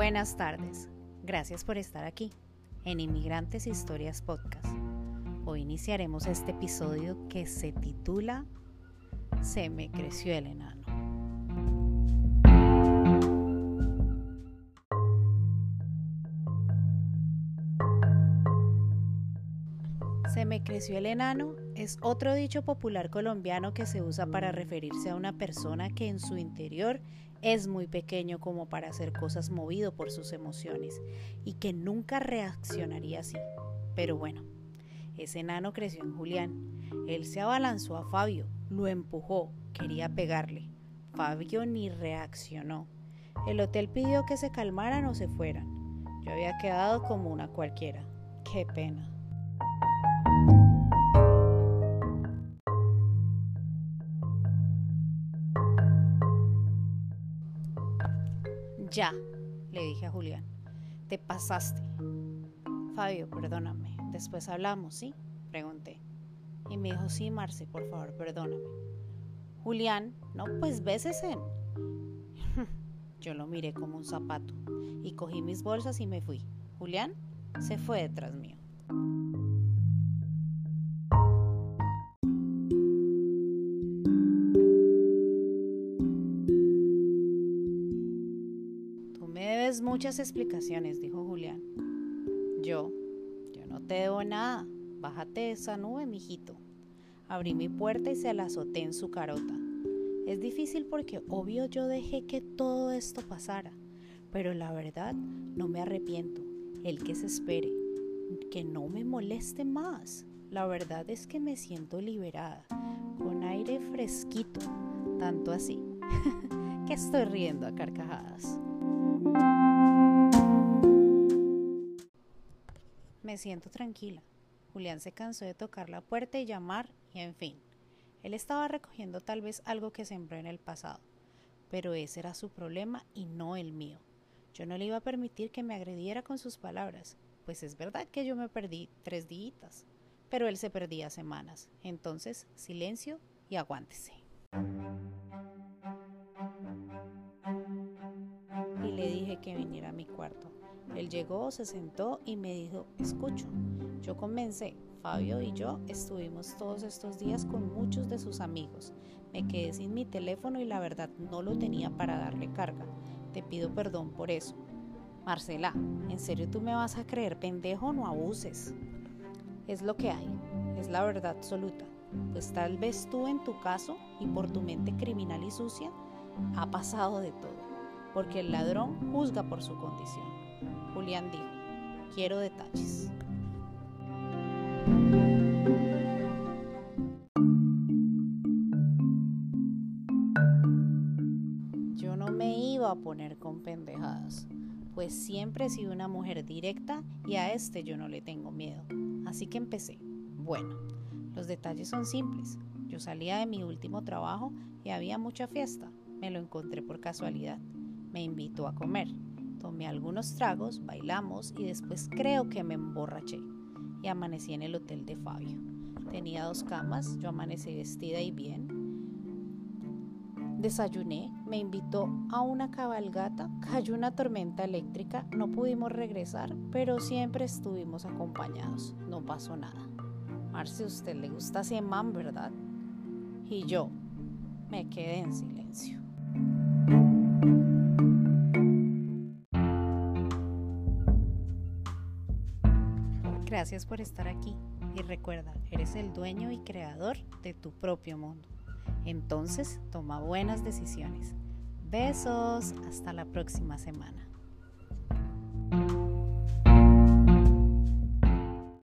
Buenas tardes. Gracias por estar aquí en Inmigrantes Historias Podcast. Hoy iniciaremos este episodio que se titula Se me creció el enano. Se me creció el enano es otro dicho popular colombiano que se usa para referirse a una persona que en su interior es muy pequeño como para hacer cosas movido por sus emociones y que nunca reaccionaría así. Pero bueno, ese enano creció en Julián. Él se abalanzó a Fabio, lo empujó, quería pegarle. Fabio ni reaccionó. El hotel pidió que se calmaran o se fueran. Yo había quedado como una cualquiera. Qué pena. Ya, le dije a Julián, te pasaste. Fabio, perdóname, después hablamos, ¿sí? Pregunté. Y me dijo, sí, Marce, por favor, perdóname. Julián, no, pues en. Yo lo miré como un zapato y cogí mis bolsas y me fui. Julián se fue detrás mío. Muchas explicaciones, dijo Julián. Yo, yo no te debo nada. Bájate de esa nube, mijito. Abrí mi puerta y se la azoté en su carota. Es difícil porque obvio yo dejé que todo esto pasara, pero la verdad no me arrepiento. El que se espere, que no me moleste más. La verdad es que me siento liberada, con aire fresquito, tanto así que estoy riendo a carcajadas. Me siento tranquila. Julián se cansó de tocar la puerta y llamar, y en fin. Él estaba recogiendo tal vez algo que sembró en el pasado, pero ese era su problema y no el mío. Yo no le iba a permitir que me agrediera con sus palabras, pues es verdad que yo me perdí tres días, pero él se perdía semanas. Entonces, silencio y aguántese. Y le dije que viniera a mi cuarto. Él llegó, se sentó y me dijo, escucho. Yo comencé. Fabio y yo estuvimos todos estos días con muchos de sus amigos. Me quedé sin mi teléfono y la verdad no lo tenía para darle carga. Te pido perdón por eso. Marcela, ¿en serio tú me vas a creer pendejo? No abuses. Es lo que hay, es la verdad absoluta. Pues tal vez tú en tu caso y por tu mente criminal y sucia ha pasado de todo, porque el ladrón juzga por su condición. Julián dijo, quiero detalles. Yo no me iba a poner con pendejadas, pues siempre he sido una mujer directa y a este yo no le tengo miedo. Así que empecé. Bueno, los detalles son simples. Yo salía de mi último trabajo y había mucha fiesta. Me lo encontré por casualidad. Me invitó a comer. Tomé algunos tragos, bailamos y después creo que me emborraché y amanecí en el hotel de Fabio. Tenía dos camas, yo amanecí vestida y bien. Desayuné, me invitó a una cabalgata, cayó una tormenta eléctrica, no pudimos regresar, pero siempre estuvimos acompañados, no pasó nada. Marce, usted le gusta ese man, ¿verdad? Y yo me quedé en silencio. Gracias por estar aquí y recuerda, eres el dueño y creador de tu propio mundo. Entonces, toma buenas decisiones. Besos, hasta la próxima semana.